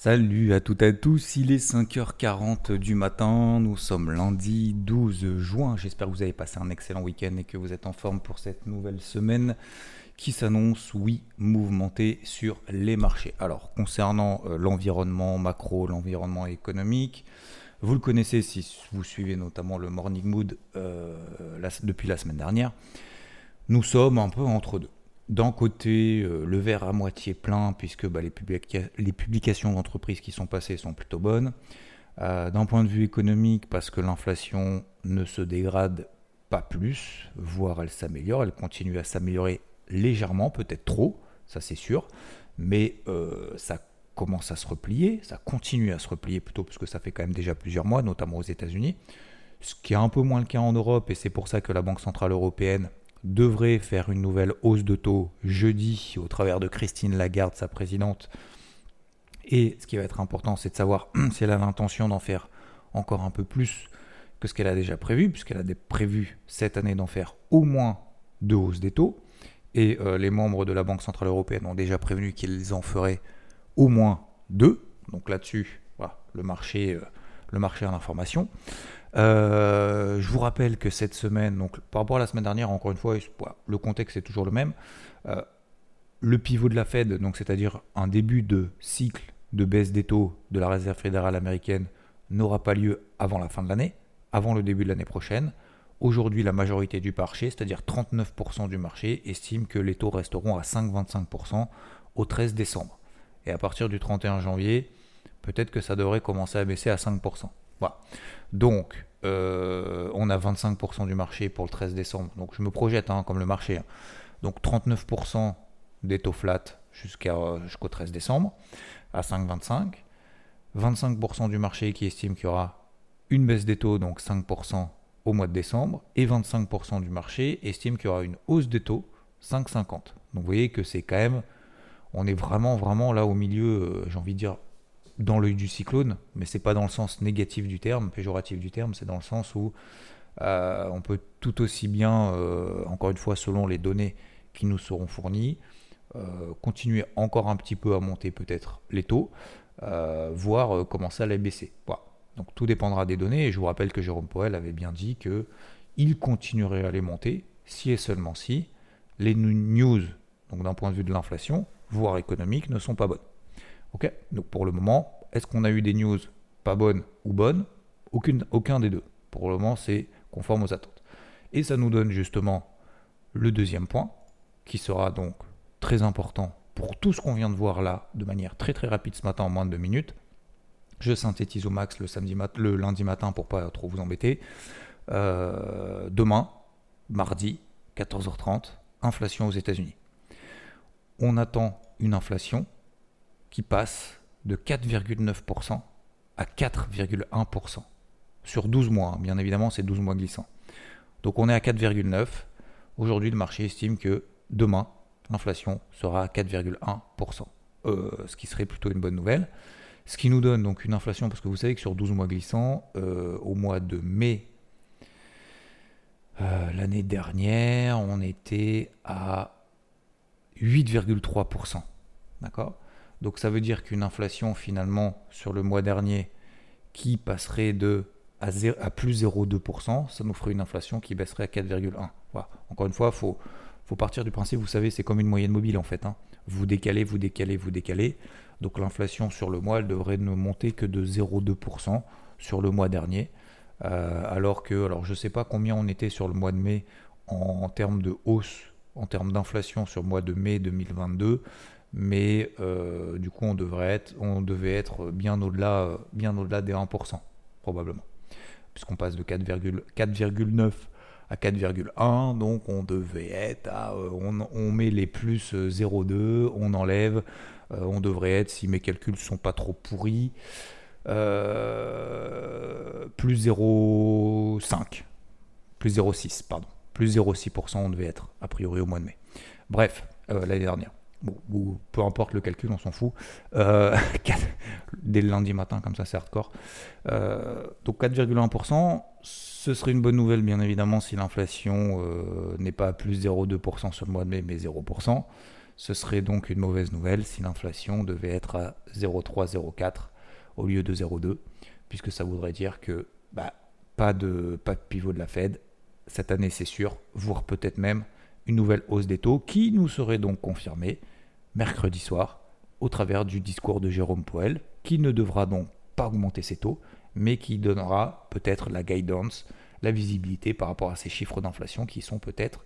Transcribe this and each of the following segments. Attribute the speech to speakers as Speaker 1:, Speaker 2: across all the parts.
Speaker 1: Salut à toutes et à tous, il est 5h40 du matin, nous sommes lundi 12 juin, j'espère que vous avez passé un excellent week-end et que vous êtes en forme pour cette nouvelle semaine qui s'annonce, oui, mouvementée sur les marchés. Alors, concernant euh, l'environnement macro, l'environnement économique, vous le connaissez si vous suivez notamment le Morning Mood euh, depuis la semaine dernière, nous sommes un peu entre deux d'un côté euh, le verre à moitié plein, puisque bah, les, publications d'entreprises qui sont passées sont plutôt bonnes. Euh, d'un point de vue économique, parce que l'inflation ne se dégrade pas plus, voire elle s'améliore, elle continue à s'améliorer légèrement, peut-être trop, ça c'est sûr, mais euh, ça commence à se replier, ça continue à se replier plutôt, parce que ça fait quand même déjà plusieurs mois, notamment aux États-Unis, ce qui est un peu moins le cas en Europe, et c'est pour ça que la Banque Centrale Européenne devrait faire une nouvelle hausse de taux jeudi au travers de Christine Lagarde, sa présidente. Et ce qui va être important, c'est de savoir si elle a l'intention d'en faire encore un peu plus que ce qu'elle a déjà prévu, puisqu'elle a prévu cette année d'en faire au moins deux hausses des taux. Et euh, les membres de la Banque Centrale Européenne ont déjà prévenu qu'ils en feraient au moins deux. Donc là-dessus, le marché, euh, le marché a l'information. Euh, je vous rappelle que cette semaine, donc par rapport à la semaine dernière, encore une fois, le contexte est toujours le même. Euh, le pivot de la Fed, donc c'est-à-dire un début de cycle de baisse des taux de la Réserve fédérale américaine, n'aura pas lieu avant la fin de l'année, avant le début de l'année prochaine. Aujourd'hui, la majorité du marché, c'est-à-dire 39% du marché, estime que les taux resteront à 5,25% au 13 décembre. Et à partir du 31 janvier, peut-être que ça devrait commencer à baisser à 5%. Voilà. Donc, euh, on a 25% du marché pour le 13 décembre. Donc, je me projette hein, comme le marché. Hein. Donc, 39% des taux flat jusqu'au 13 décembre à 5,25. 25% du marché qui estime qu'il y aura une baisse des taux, donc 5% au mois de décembre. Et 25% du marché estime qu'il y aura une hausse des taux, 5,50. Donc, vous voyez que c'est quand même. On est vraiment, vraiment là au milieu, euh, j'ai envie de dire, dans l'œil du cyclone, mais c'est pas dans le sens négatif du terme, péjoratif du terme, c'est dans le sens où euh, on peut tout aussi bien, euh, encore une fois, selon les données qui nous seront fournies, euh, continuer encore un petit peu à monter peut-être les taux, voire commencer à les baisser. Donc tout dépendra des données, et je vous rappelle que Jérôme Poel avait bien dit que il continuerait à les monter si et seulement si les news, donc d'un point de vue de l'inflation, voire économique, ne sont pas bonnes. Ok Donc pour le moment, est-ce qu'on a eu des news pas bonnes ou bonnes? Aucune, Aucun des deux. Pour le moment, c'est conforme aux attentes. Et ça nous donne justement le deuxième point, qui sera donc très important pour tout ce qu'on vient de voir là, de manière très très rapide ce matin en moins de deux minutes. Je synthétise au max le, lundi matin pour pas trop vous embêter. Euh, demain, mardi, 14h30, inflation aux États-Unis. On attend une inflation qui passe de 4,9% à 4,1% sur 12 mois. Bien évidemment, c'est 12 mois glissants. Donc on est à 4,9. Aujourd'hui, le marché estime que demain, l'inflation sera à 4,1%. Euh, ce qui serait plutôt une bonne nouvelle. Ce qui nous donne donc une inflation, parce que vous savez que sur 12 mois glissants, euh, au mois de mai euh, l'année dernière, on était à 8,3%. D'accord? Donc ça veut dire qu'une inflation finalement sur le mois dernier qui passerait de à, plus 0,2%, ça nous ferait une inflation qui baisserait à 4,1. Voilà. Encore une fois, il faut, faut partir du principe, vous savez, c'est comme une moyenne mobile en fait. Hein. Vous décalez, vous décalez, vous décalez. Donc l'inflation sur le mois, elle devrait ne monter que de 0,2% sur le mois dernier. Euh, alors que, alors je ne sais pas combien on était sur le mois de mai en, en termes de hausse, en termes d'inflation sur le mois de mai 2022 mais euh, du coup on devrait être, on devait être bien au-delà, bien au-delà des 1% probablement, puisqu'on passe de 4,9 à 4,1, donc on devait être à, euh, on, met les plus 0,2, on enlève, euh, on devrait être, si mes calculs sont pas trop pourris, plus 0,5, plus 0,6, pardon, plus 0,6% on devait être a priori au mois de mai. Bref, l'année dernière. Bon, peu importe le calcul, on s'en fout. Euh, dès le lundi matin, comme ça, c'est hardcore. Euh, donc 4,1%, ce serait une bonne nouvelle, bien évidemment, si l'inflation euh, n'est pas à plus 0,2% sur le mois de mai, mais 0%. Ce serait donc une mauvaise nouvelle si l'inflation devait être à 0,3-0,4 au lieu de 0,2, puisque ça voudrait dire que bah, pas, de, pas de pivot de la Fed cette année, c'est sûr, voire peut-être même une nouvelle hausse des taux qui nous serait donc confirmée mercredi soir au travers du discours de Jérôme Powell, qui ne devra donc pas augmenter ses taux, mais qui donnera peut-être la guidance, la visibilité par rapport à ces chiffres d'inflation qui sont peut-être,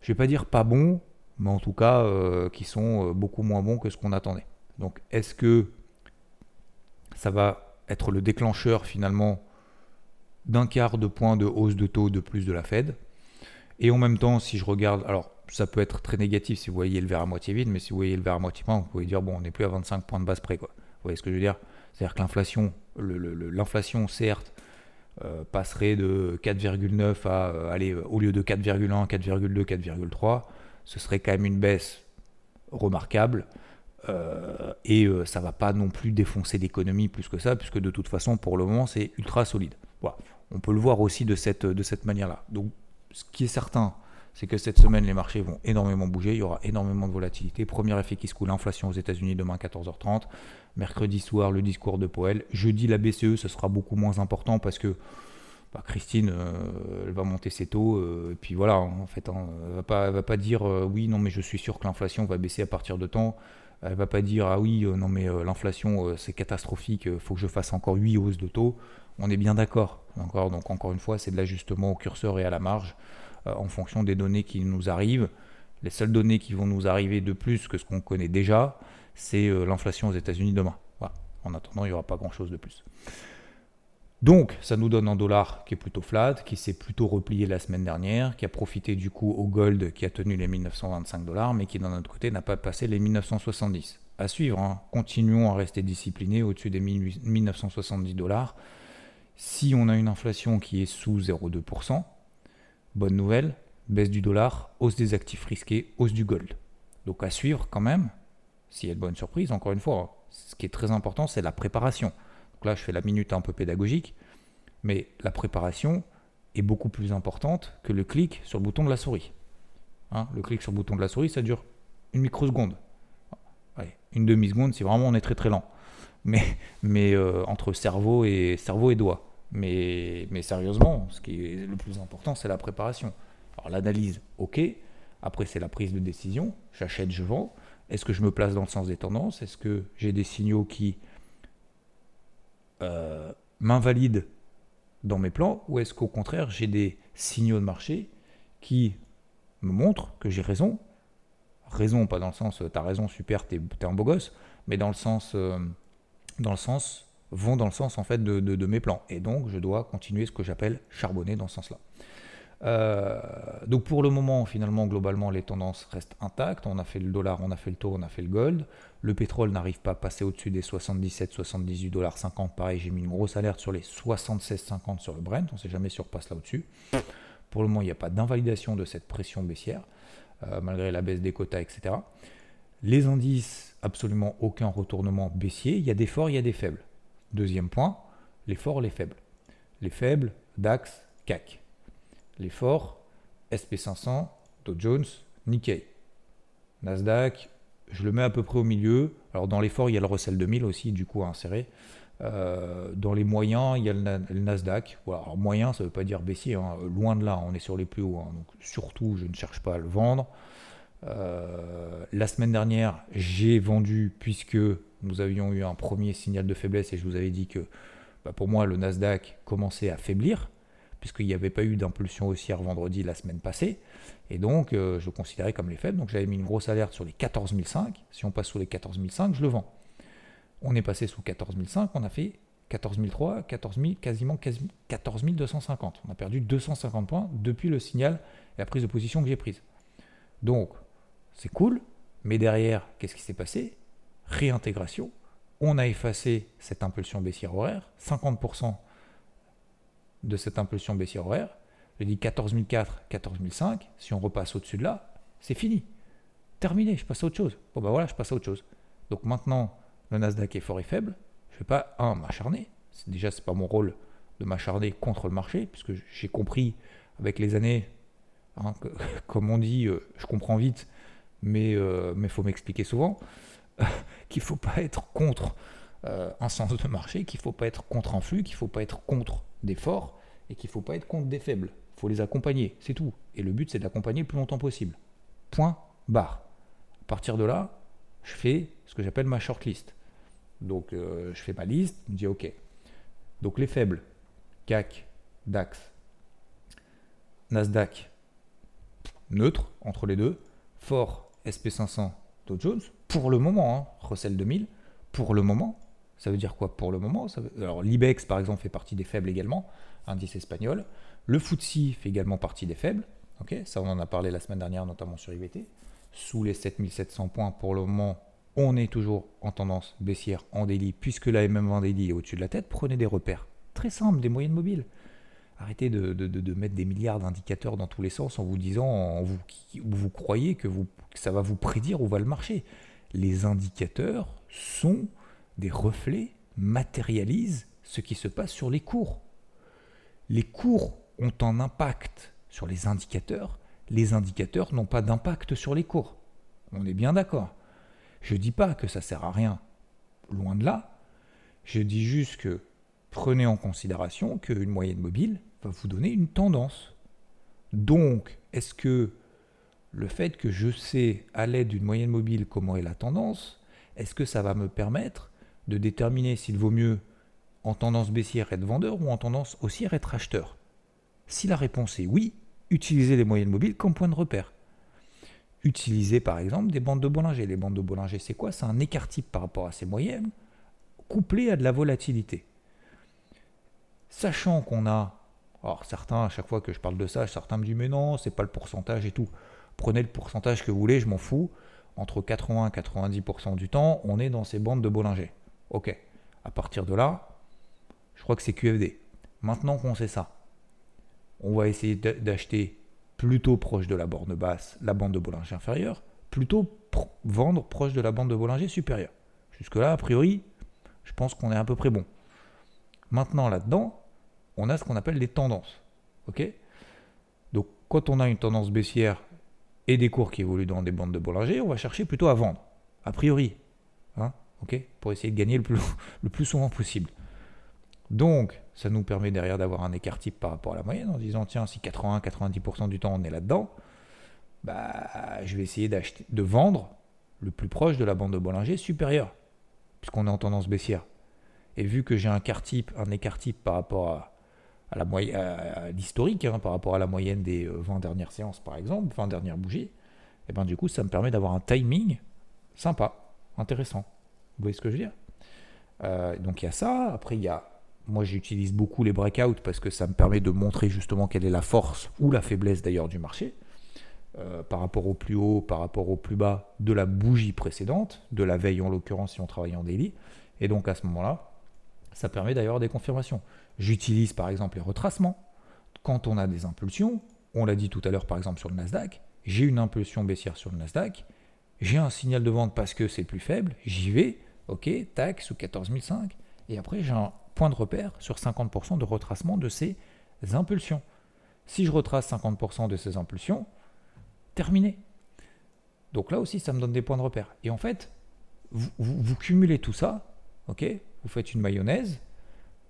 Speaker 1: je ne vais pas dire pas bons, mais en tout cas euh, qui sont euh, beaucoup moins bons que ce qu'on attendait. Donc est-ce que ça va être le déclencheur finalement d'un quart de point de hausse de taux de plus de la Fed? Et en même temps, si je regarde, alors ça peut être très négatif si vous voyez le verre à moitié vide, mais si vous voyez le verre à moitié plein, vous pouvez dire bon, on n'est plus à 25 points de base près. Quoi. Vous voyez ce que je veux dire? C'est-à-dire que l'inflation, l'inflation certes, euh, passerait de 4,9 à euh, aller au lieu de 4,1, 4,2, 4,3 ce serait quand même une baisse remarquable. Euh, et euh, ça va pas non plus défoncer l'économie plus que ça, puisque de toute façon, pour le moment, c'est ultra solide. Voilà. On peut le voir aussi de cette, de cette manière-là. Donc, ce qui est certain, c'est que cette semaine, les marchés vont énormément bouger, il y aura énormément de volatilité. Premier effet qui se coule, l'inflation aux États-Unis demain 14h30. Mercredi soir, le discours de Powell. Jeudi, la BCE, ce sera beaucoup moins important parce que bah, Christine, euh, elle va monter ses taux, euh, et puis voilà, en fait, hein, elle va pas, va pas dire euh, oui, non, mais je suis sûr que l'inflation va baisser à partir de temps. Elle va pas dire ah oui, non, mais l'inflation c'est catastrophique, il faut que je fasse encore 8 hausses de taux. On est bien d'accord. Donc encore une fois, c'est de l'ajustement au curseur et à la marge en fonction des données qui nous arrivent. Les seules données qui vont nous arriver de plus que ce qu'on connaît déjà, c'est l'inflation aux États-Unis demain. En attendant, il n'y aura pas grand-chose de plus. Donc, ça nous donne un dollar qui est plutôt flat, qui s'est plutôt replié la semaine dernière, qui a profité du coup au gold qui a tenu les 1925 dollars, mais qui d'un autre côté n'a pas passé les 1970. À suivre, hein. continuons à rester disciplinés au-dessus des 1970 dollars. Si on a une inflation qui est sous 0,2%, bonne nouvelle, baisse du dollar, hausse des actifs risqués, hausse du gold. Donc à suivre quand même, s'il y a de bonnes surprises, encore une fois, ce qui est très important, c'est la préparation là, je fais la minute un peu pédagogique, mais la préparation est beaucoup plus importante que le clic sur le bouton de la souris. Hein, le clic sur le bouton de la souris, ça dure une microseconde. une demi-seconde si vraiment on est très très lent. Mais, mais euh, entre cerveau et, cerveau et doigt. Mais, mais sérieusement, ce qui est le plus important, c'est la préparation. Alors l'analyse, ok. Après, c'est la prise de décision. J'achète, je vends. Est-ce que je me place dans le sens des tendances? Est-ce que j'ai des signaux qui euh, m'invalide dans mes plans? Ou est-ce qu'au contraire j'ai des signaux de marché qui me montrent que j'ai raison? Raison, pas dans le sens t'as raison, super, t'es es un beau gosse, mais dans le sens, euh, dans le sens, vont dans le sens en fait de, mes plans. Et donc je dois continuer ce que j'appelle charbonner dans ce sens-là. Euh, donc pour le moment, finalement, globalement, les tendances restent intactes. On a fait le dollar, on a fait le taux, on a fait le gold. Le pétrole n'arrive pas à passer au-dessus des 77, 78 dollars 50. Pareil, j'ai mis une grosse alerte sur les 76,50 sur le Brent. On ne sait jamais si on repasse là au-dessus. Pour le moment, il n'y a pas d'invalidation de cette pression baissière, euh, malgré la baisse des quotas, etc. Les indices, absolument aucun retournement baissier. Il y a des forts, il y a des faibles. Deuxième point, les forts, les faibles. Les faibles, DAX, CAC les forts, SP500, Dow Jones, Nikkei. Nasdaq, je le mets à peu près au milieu. Alors dans les forts, il y a le Russell 2000 aussi, du coup, à insérer. Euh, dans les moyens, il y a le, Nasdaq. Alors, moyen, ça ne veut pas dire baissier. Hein. Loin de là, on est sur les plus hauts. Hein. Donc, surtout, je ne cherche pas à le vendre. Euh, la semaine dernière, j'ai vendu puisque nous avions eu un premier signal de faiblesse et je vous avais dit que bah, pour moi, le Nasdaq commençait à faiblir puisqu'il n'y avait pas eu d'impulsion haussière vendredi la semaine passée. Et donc, euh, je considérais comme les faibles. Donc, j'avais mis une grosse alerte sur les 14 Si on passe sous les 14 je le vends. On est passé sous 14 on a fait 14 003, 14 quasiment, quasiment 14 250. On a perdu 250 points depuis le signal et la prise de position que j'ai prise. Donc, c'est cool, mais derrière, qu'est-ce qui s'est passé? Réintégration. On a effacé cette impulsion baissière horaire, 50% de cette impulsion baissière horaire, je dis 14004, 14005, si on repasse au-dessus de là, c'est fini. Terminé, je passe à autre chose. Bon ben voilà, je passe à autre chose. Donc maintenant, le Nasdaq est fort et faible. Je ne vais pas, un, m'acharner. Déjà, ce n'est pas mon rôle de m'acharner contre le marché, puisque j'ai compris avec les années, hein, comme on dit, euh, je comprends vite mais il faut m'expliquer souvent qu'il ne faut pas être contre un sens de marché, qu'il ne faut pas être contre un flux, qu'il ne faut pas être contre des forts et qu'il ne faut pas être contre des faibles. Il faut les accompagner, c'est tout. Et le but, c'est d'accompagner le plus longtemps possible. Point, barre. À partir de là, je fais ce que j'appelle ma shortlist. Donc, je fais ma liste, je me dis OK. Donc, les faibles, CAC, DAX, Nasdaq, neutre entre les deux, fort SP500, Dow Jones, pour le moment, hein, Russell 2000, pour le moment, ça veut dire quoi pour le moment? Alors l'IBEX par exemple fait partie des faibles également, indice espagnol. Le FTSE fait également partie des faibles. ok? Ça on en a parlé la semaine dernière notamment sur IBT. Sous les 7700 points pour le moment, on est toujours en tendance baissière en daily puisque la MM20 daily est au-dessus de la tête. Prenez des repères très simples, des moyennes mobiles. Arrêtez de, mettre des milliards d'indicateurs dans tous les sens en vous disant, vous, vous croyez que, vous, ça va vous prédire où va le marché. Les indicateurs sont des reflets, matérialisent ce qui se passe sur les cours. Les cours ont un impact sur les indicateurs, les indicateurs n'ont pas d'impact sur les cours. On est bien d'accord. Je ne dis pas que ça sert à rien, loin de là. Je dis juste que prenez en considération qu'une moyenne mobile vous donner une tendance. Donc, est-ce que le fait que je sais à l'aide d'une moyenne mobile comment est la tendance, est-ce que ça va me permettre de déterminer s'il vaut mieux en tendance baissière être vendeur ou en tendance haussière être acheteur? Si la réponse est oui, utilisez les moyennes mobiles comme point de repère. Utilisez par exemple des bandes de Bollinger. Les bandes de Bollinger, c'est quoi? C'est un écart type par rapport à ces moyennes, couplé à de la volatilité. Sachant qu'on a, alors certains, à chaque fois que je parle de ça, certains me disent mais non, c'est pas le pourcentage et tout. Prenez le pourcentage que vous voulez, je m'en fous. Entre 80 et 90% du temps, on est dans ces bandes de Bollinger. Ok. À partir de là, je crois que c'est QFD. Maintenant qu'on sait ça, on va essayer d'acheter plutôt proche de la borne basse, la bande de Bollinger inférieure, plutôt vendre proche de la bande de Bollinger supérieure. Jusque-là, a priori, je pense qu'on est à peu près bon. Maintenant, là-dedans, on a ce qu'on appelle les tendances. Donc, quand on a une tendance baissière et des cours qui évoluent dans des bandes de Bollinger, on va chercher plutôt à vendre, a priori. Hein Pour essayer de gagner le plus, souvent possible. Donc, ça nous permet derrière d'avoir un écart type par rapport à la moyenne en disant tiens, si 80-90% du temps on est là-dedans, bah, je vais essayer d'acheter, de vendre le plus proche de la bande de Bollinger supérieure, puisqu'on est en tendance baissière. Et vu que j'ai un type, un écart type par rapport à, à la l'historique, hein, par rapport à la moyenne des 20 euh, dernières séances par exemple, 20 dernières bougies, et eh ben du coup ça me permet d'avoir un timing sympa, intéressant. Vous voyez ce que je veux dire? Euh, Donc il y a ça, après il y a, moi j'utilise beaucoup les breakouts parce que ça me permet de montrer justement quelle est la force ou la faiblesse d'ailleurs du marché. Euh, par rapport au plus haut, par rapport au plus bas de la bougie précédente, de la veille en l'occurrence si on travaille en daily. Et donc à ce moment-là, ça permet d'avoir des confirmations. J'utilise par exemple les retracements. Quand on a des impulsions, on l'a dit tout à l'heure par exemple sur le Nasdaq, j'ai une impulsion baissière sur le Nasdaq, j'ai un signal de vente parce que c'est plus faible, j'y vais, ok, tac, sous 14005, et après j'ai un point de repère sur 50% de retracement de ces impulsions. Si je retrace 50% de ces impulsions, terminé. Donc là aussi, ça me donne des points de repère. Et en fait, vous, vous cumulez tout ça, ok vous faites une mayonnaise,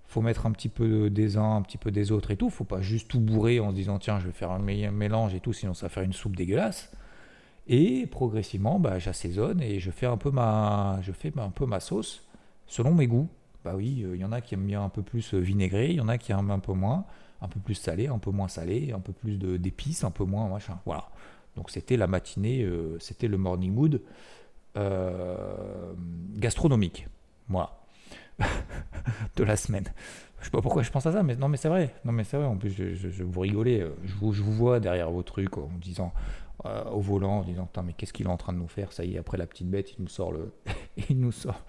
Speaker 1: faut mettre un petit peu des uns, un petit peu des autres et tout. Faut pas juste tout bourrer en se disant tiens je vais faire un mélange et tout, sinon ça va faire une soupe dégueulasse. Et progressivement, bah, j'assaisonne et je fais un peu ma, je fais un peu ma sauce selon mes goûts. Bah oui, euh, il y en a qui aiment bien un peu plus euh, vinaigré, il y en a qui aiment un peu moins, un peu plus salé, un peu moins salé, un peu plus d'épices, un peu moins machin. Voilà. Donc c'était la matinée, euh, c'était le morning mood gastronomique. Voilà. de la semaine. Je sais pas pourquoi je pense à ça, mais non, mais c'est vrai. Non, mais c'est vrai. En plus, je, vous rigolez. Je vous, je vous, vois derrière vos trucs en disant euh, au volant, en disant mais qu'est-ce qu'il est en train de nous faire? Ça y est, après la petite bête, il nous sort le, il nous sort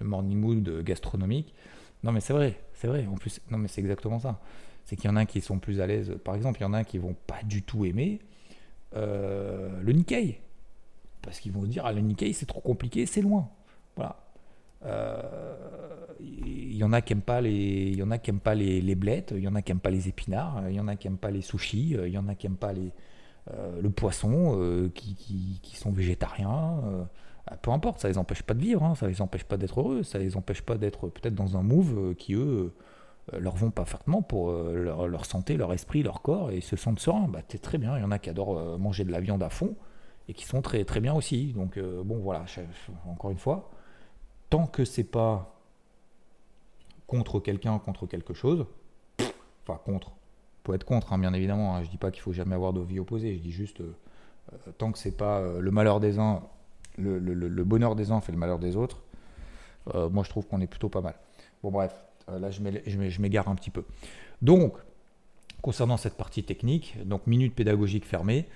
Speaker 1: le morning mood gastronomique. Non, mais c'est vrai, c'est vrai. En plus, non, mais c'est exactement ça. C'est qu'il y en a qui sont plus à l'aise. Par exemple, il y en a qui vont pas du tout aimer euh, le Nikkei. Parce qu'ils vont dire, ah, le Nikkei, c'est trop compliqué, c'est loin. Voilà. Euh, il y en a qui aiment pas les, il y en a qui aiment pas les, blettes, il y en a qui aiment pas les épinards, il y en a qui aiment pas les sushis, il y en a qui aiment pas les, le poisson, qui, qui, sont végétariens. peu importe, ça les empêche pas de vivre, hein, ça les empêche pas d'être heureux, ça les empêche pas d'être peut-être dans un move qui, eux, leur vont parfaitement pour leur, leur, santé, leur esprit, leur corps, et se sentent sereins. Bah, c'est très bien, il y en a qui adorent manger de la viande à fond, et qui sont très, très bien aussi. Donc, bon, voilà, encore une fois, tant que c'est pas contre quelqu'un, contre quelque chose, enfin contre, peut être contre, hein, bien évidemment, hein. je dis pas qu'il faut jamais avoir de vie opposée, je dis juste, euh, euh, tant que c'est pas euh, le malheur des uns, le, bonheur des uns fait le malheur des autres, moi je trouve qu'on est plutôt pas mal. Bon bref, là je m'égare un petit peu. Donc, concernant cette partie technique, donc minute pédagogique fermée,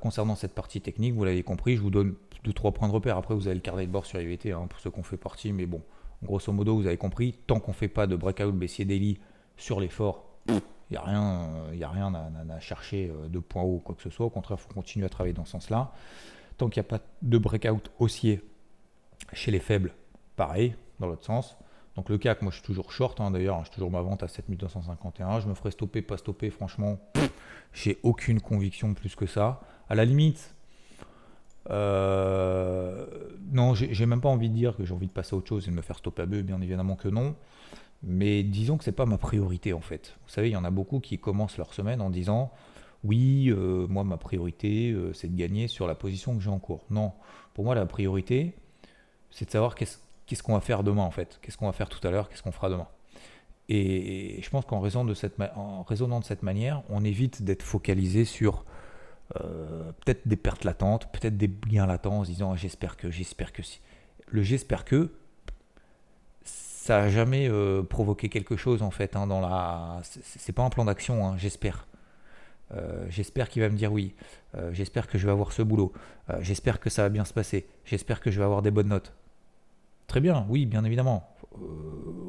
Speaker 1: concernant cette partie technique, vous l'avez compris, je vous donne deux, trois points de repère. Après, vous avez le carnet de bord sur IVT hein, pour ceux qu'on fait partie, mais bon, grosso modo, vous avez compris, tant qu'on ne fait pas de breakout baissier daily sur l'effort, il n'y a rien, y a rien à, chercher euh, de point haut ou quoi que ce soit. Au contraire, il faut continuer à travailler dans ce sens-là. Tant qu'il n'y a pas de breakout haussier chez les faibles, pareil, dans l'autre sens. Donc le CAC, moi je suis toujours short, hein, d'ailleurs, je toujours ma vente à 7251. Je me ferai stopper, pas stopper, franchement, j'ai aucune conviction plus que ça. À la limite, euh, non, j'ai même pas envie de dire que j'ai envie de passer à autre chose et de me faire stopper à bœuf, bien évidemment que non. Mais disons que c'est pas ma priorité en fait. Vous savez, il y en a beaucoup qui commencent leur semaine en disant oui, euh, moi ma priorité euh, c'est de gagner sur la position que j'ai en cours. Non, pour moi la priorité c'est de savoir qu'est-ce qu'on va faire demain en fait, qu'est-ce qu'on va faire tout à l'heure, qu'est-ce qu'on fera demain. Et, je pense qu'en raisonnant de cette manière, on évite d'être focalisé sur euh, peut-être des pertes latentes, peut-être des gains latents en se disant j'espère que, j'espère que si. Le j'espère que, ça n'a jamais euh, provoqué quelque chose en fait. Hein, dans la, c'est pas un plan d'action, hein, j'espère. Euh, j'espère qu'il va me dire oui. j'espère que je vais avoir ce boulot. j'espère que ça va bien se passer. J'espère que je vais avoir des bonnes notes. Très bien, oui, bien évidemment.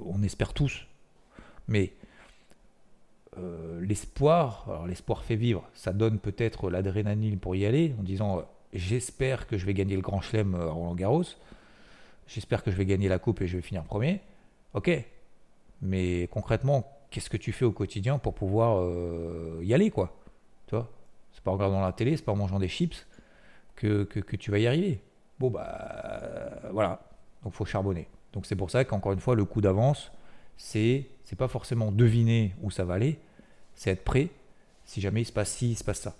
Speaker 1: on espère tous. Mais euh, l'espoir, alors l'espoir fait vivre, ça donne peut-être l'adrénaline pour y aller en disant euh, j'espère que je vais gagner le Grand Chelem euh, à Roland Garros, j'espère que je vais gagner la coupe et je vais finir premier. Ok, mais concrètement, qu'est-ce que tu fais au quotidien pour pouvoir y aller quoi Tu vois? C'est pas en regardant la télé, c'est pas en mangeant des chips que, que, tu vas y arriver. Bon bah voilà, donc faut charbonner. Donc c'est pour ça qu'encore une fois, le coup d'avance, c'est c'est pas forcément deviner où ça va aller, c'est être prêt si jamais il se passe ci, il se passe ça.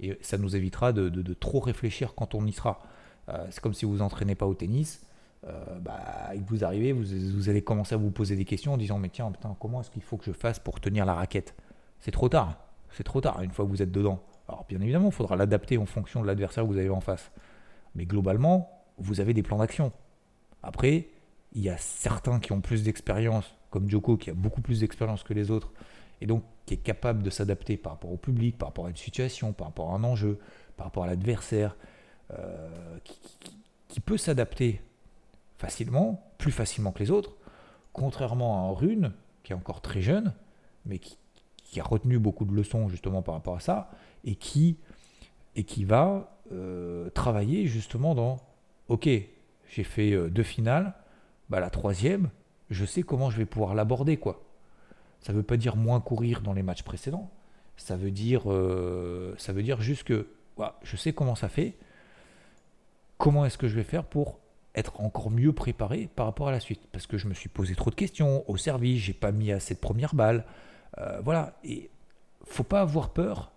Speaker 1: Et ça nous évitera de, trop réfléchir quand on y sera. Euh, c'est comme si vous vous entraînez pas au tennis, euh, bah, vous arrivez, vous, allez commencer à vous poser des questions en disant mais tiens, comment est-ce qu'il faut que je fasse pour tenir la raquette? C'est trop tard, c'est trop tard une fois que vous êtes dedans. Alors bien évidemment, il faudra l'adapter en fonction de l'adversaire que vous avez en face. Mais globalement, vous avez des plans d'action. Après, il y a certains qui ont plus d'expérience comme Joko, qui a beaucoup plus d'expérience que les autres, et donc qui est capable de s'adapter par rapport au public, par rapport à une situation, par rapport à un enjeu, par rapport à l'adversaire, euh, qui, peut s'adapter facilement, plus facilement que les autres, contrairement à un Rune, qui est encore très jeune, mais qui, a retenu beaucoup de leçons justement par rapport à ça, et qui, et qui va euh, travailler justement dans, ok, j'ai fait euh, deux finales, bah, la troisième, je sais comment je vais pouvoir l'aborder, quoi. Ça ne veut pas dire moins courir dans les matchs précédents. Ça veut dire, euh, ça veut dire juste que je sais comment ça fait. Comment est-ce que je vais faire pour être encore mieux préparé par rapport à la suite? Parce que je me suis posé trop de questions au service, j'ai pas mis assez de premières balles. Euh, voilà. Et faut pas avoir peur.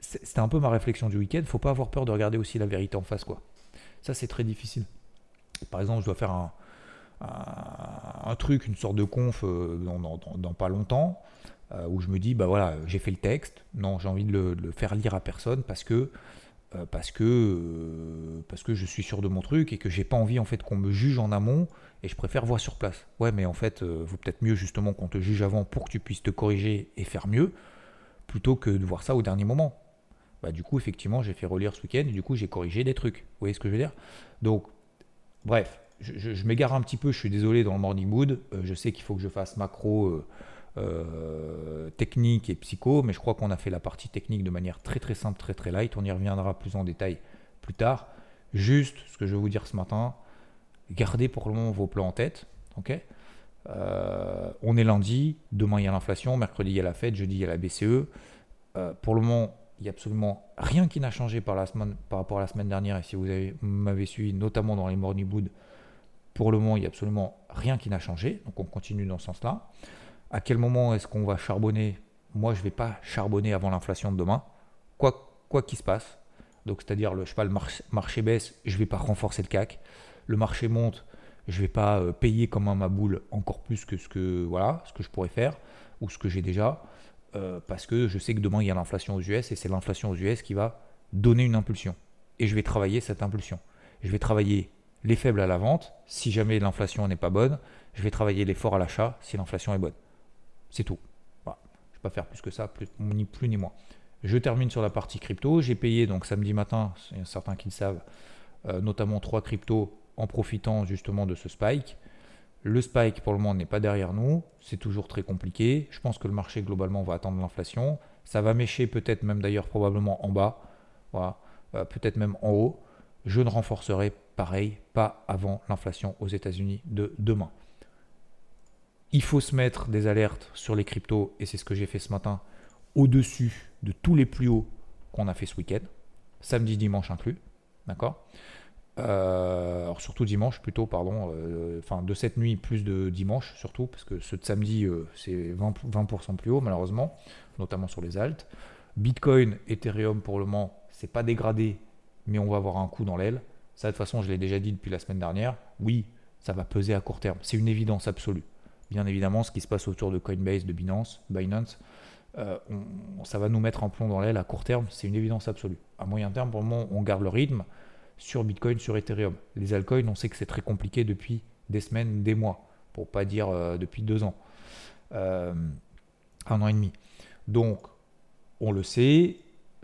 Speaker 1: C'était un peu ma réflexion du week-end. Faut pas avoir peur de regarder aussi la vérité en face, quoi. Ça, c'est très difficile. Par exemple, je dois faire un, un, truc, une sorte de conf euh, dans, pas longtemps, euh, où je me dis, bah voilà, j'ai fait le texte, non, j'ai envie de le, faire lire à personne parce que, euh, parce, que, parce que je suis sûr de mon truc et que j'ai pas envie en fait qu'on me juge en amont et je préfère voir sur place. Ouais, mais en fait, vaut peut-être mieux justement qu'on te juge avant pour que tu puisses te corriger et faire mieux, plutôt que de voir ça au dernier moment. Bah, du coup, effectivement, j'ai fait relire ce week-end et du coup, j'ai corrigé des trucs. Vous voyez ce que je veux dire? Donc, bref, je, m'égare un petit peu, je suis désolé dans le morning mood. Euh, je sais qu'il faut que je fasse macro, euh, euh, technique et psycho, mais je crois qu'on a fait la partie technique de manière très très simple, très très light. On y reviendra plus en détail plus tard. Juste ce que je vais vous dire ce matin, gardez pour le moment vos plans en tête. on est lundi, demain il y a l'inflation, mercredi il y a la fête, jeudi il y a la BCE. pour le moment, il n'y a absolument rien qui n'a changé par rapport à la semaine dernière. Et si vous m'avez suivi, notamment dans les morning wood, pour le moment, il n'y a absolument rien qui n'a changé. Donc on continue dans ce sens-là. À quel moment est-ce qu'on va charbonner? Moi, je ne vais pas charbonner avant l'inflation de demain, quoi quoi qu'il se passe. Donc c'est-à-dire le marché, marché baisse, je ne vais pas renforcer le CAC. Le marché monte, je ne vais pas euh, payer comme un maboule encore plus que ce que voilà, ce que je pourrais faire ou ce que j'ai déjà. Euh, parce que je sais que demain il y a l'inflation aux US et c'est l'inflation aux US qui va donner une impulsion. Et je vais travailler cette impulsion. Je vais travailler les faibles à la vente si jamais l'inflation n'est pas bonne. Je vais travailler les forts à l'achat si l'inflation est bonne. C'est tout. Je ne vais pas faire plus que ça, ni plus ni moins. Je termine sur la partie crypto. J'ai payé donc samedi matin, il y a certains qui le savent, euh, notamment trois cryptos en profitant justement de ce spike. Le spike pour le moment n'est pas derrière nous, c'est toujours très compliqué. Je pense que le marché globalement va attendre l'inflation. Ça va mécher peut-être même d'ailleurs probablement en bas, voilà, euh, peut-être même en haut. Je ne renforcerai pareil pas avant l'inflation aux États-Unis de demain. Il faut se mettre des alertes sur les cryptos et c'est ce que j'ai fait ce matin au-dessus de tous les plus hauts qu'on a fait ce week-end, samedi, dimanche inclus. D'accord? Euh, surtout dimanche plutôt, pardon, euh, enfin de cette nuit plus de dimanche surtout, parce que ce de samedi euh, c'est 20%, plus haut malheureusement, notamment sur les altes. Bitcoin, Ethereum pour le moment, c'est pas dégradé, mais on va avoir un coup dans l'aile. Ça de toute façon je l'ai déjà dit depuis la semaine dernière, oui, ça va peser à court terme, c'est une évidence absolue. Bien évidemment, ce qui se passe autour de Coinbase, de Binance, Binance, ça va nous mettre un plomb dans l'aile à court terme, c'est une évidence absolue. À moyen terme, pour le moment, on garde le rythme sur Bitcoin, sur Ethereum. Les altcoins, on sait que c'est très compliqué depuis des semaines, des mois, pour pas dire euh, depuis deux ans, euh, un an et demi. Donc, on le sait,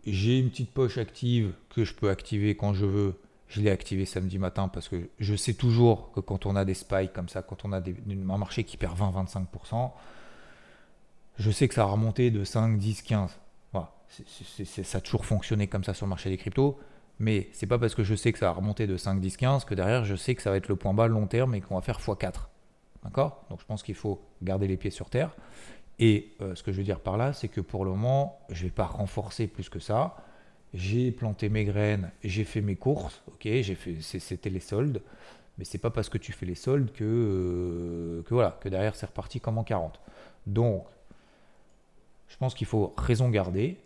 Speaker 1: j'ai une petite poche active que je peux activer quand je veux. Je l'ai activé samedi matin parce que je sais toujours que quand on a des spikes comme ça, quand on a un marché qui perd 20-25%, je sais que ça va remonter de 5, 10, 15. Voilà. ça a toujours fonctionné comme ça sur le marché des cryptos. Mais c'est pas parce que je sais que ça va remonter de 5, 10, 15 que derrière je sais que ça va être le point bas long terme et qu'on va faire x4. D'accord? Donc je pense qu'il faut garder les pieds sur terre. Et euh, ce que je veux dire par là, c'est que pour le moment, je ne vais pas renforcer plus que ça. J'ai planté mes graines, j'ai fait mes courses, ok, c'était les soldes, mais c'est pas parce que tu fais les soldes que, euh, voilà, que derrière c'est reparti comme en 40. Donc, je pense qu'il faut raison garder,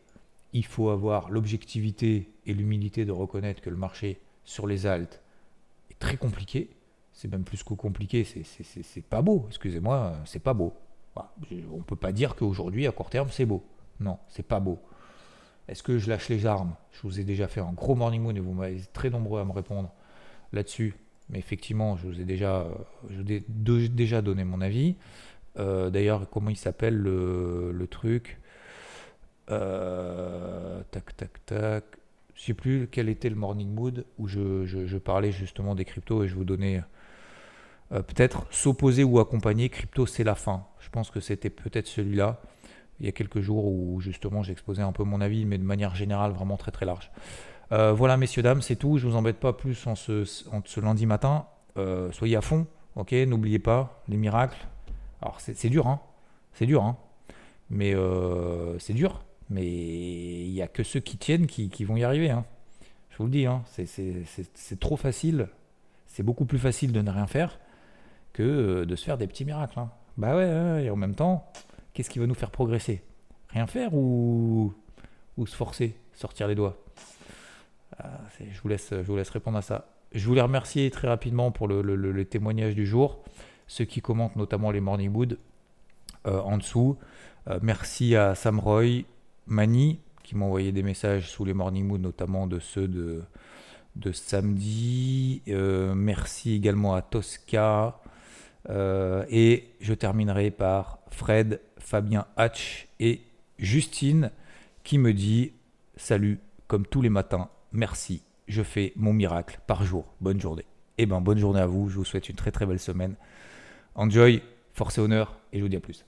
Speaker 1: il faut avoir l'objectivité et l'humilité de reconnaître que le marché sur les altes est très compliqué. C'est même plus que compliqué, c'est pas beau. Excusez-moi, c'est pas beau. On ne peut pas dire qu'aujourd'hui, à court terme, c'est beau. Non, c'est pas beau. Est-ce que je lâche les armes? Je vous ai déjà fait un gros morning moon et vous m'avez très nombreux à me répondre là-dessus. Mais effectivement, je vous ai déjà, je déjà donné mon avis. Euh, d'ailleurs, comment il s'appelle le, truc? Euh, tac, tac, tac. Je sais plus quel était le morning mood où je, parlais justement des cryptos et je vous donnais euh, peut-être s'opposer ou accompagner. Crypto, c'est la fin. Je pense que c'était peut-être celui-là. Il y a quelques jours où justement j'exposais un peu mon avis, mais de manière générale vraiment très très large. Euh, voilà, messieurs, dames, c'est tout. Je vous embête pas plus en ce, lundi matin. soyez à fond, ok? N'oubliez pas les miracles. Alors c'est dur, hein C'est dur, hein Mais c'est dur mais il n'y a que ceux qui tiennent qui, vont y arriver. Hein. Je vous le dis, hein. c'est trop facile. C'est beaucoup plus facile de ne rien faire euh, de se faire des petits miracles. Hein. Bah ouais, et en même temps, qu'est-ce qui va nous faire progresser? Rien faire ou, se forcer, sortir les doigts? Ah, je, vous laisse, je vous laisse répondre à ça. Je voulais remercier très rapidement pour le, témoignage du jour, ceux qui commentent notamment les Morning Wood euh, en dessous. Euh, merci à Sam Roy, Mani, qui m'a envoyé des messages sous les Morning Mood, notamment de ceux de, samedi. Merci également à Tosca. Euh, et je terminerai par Fred, Fabien Hatch et Justine qui me dit Salut, comme tous les matins, merci, je fais mon miracle par jour. Bonne journée. Eh bien, bonne journée à vous. Je vous souhaite une très très belle semaine. Enjoy, force et honneur, et je vous dis à plus.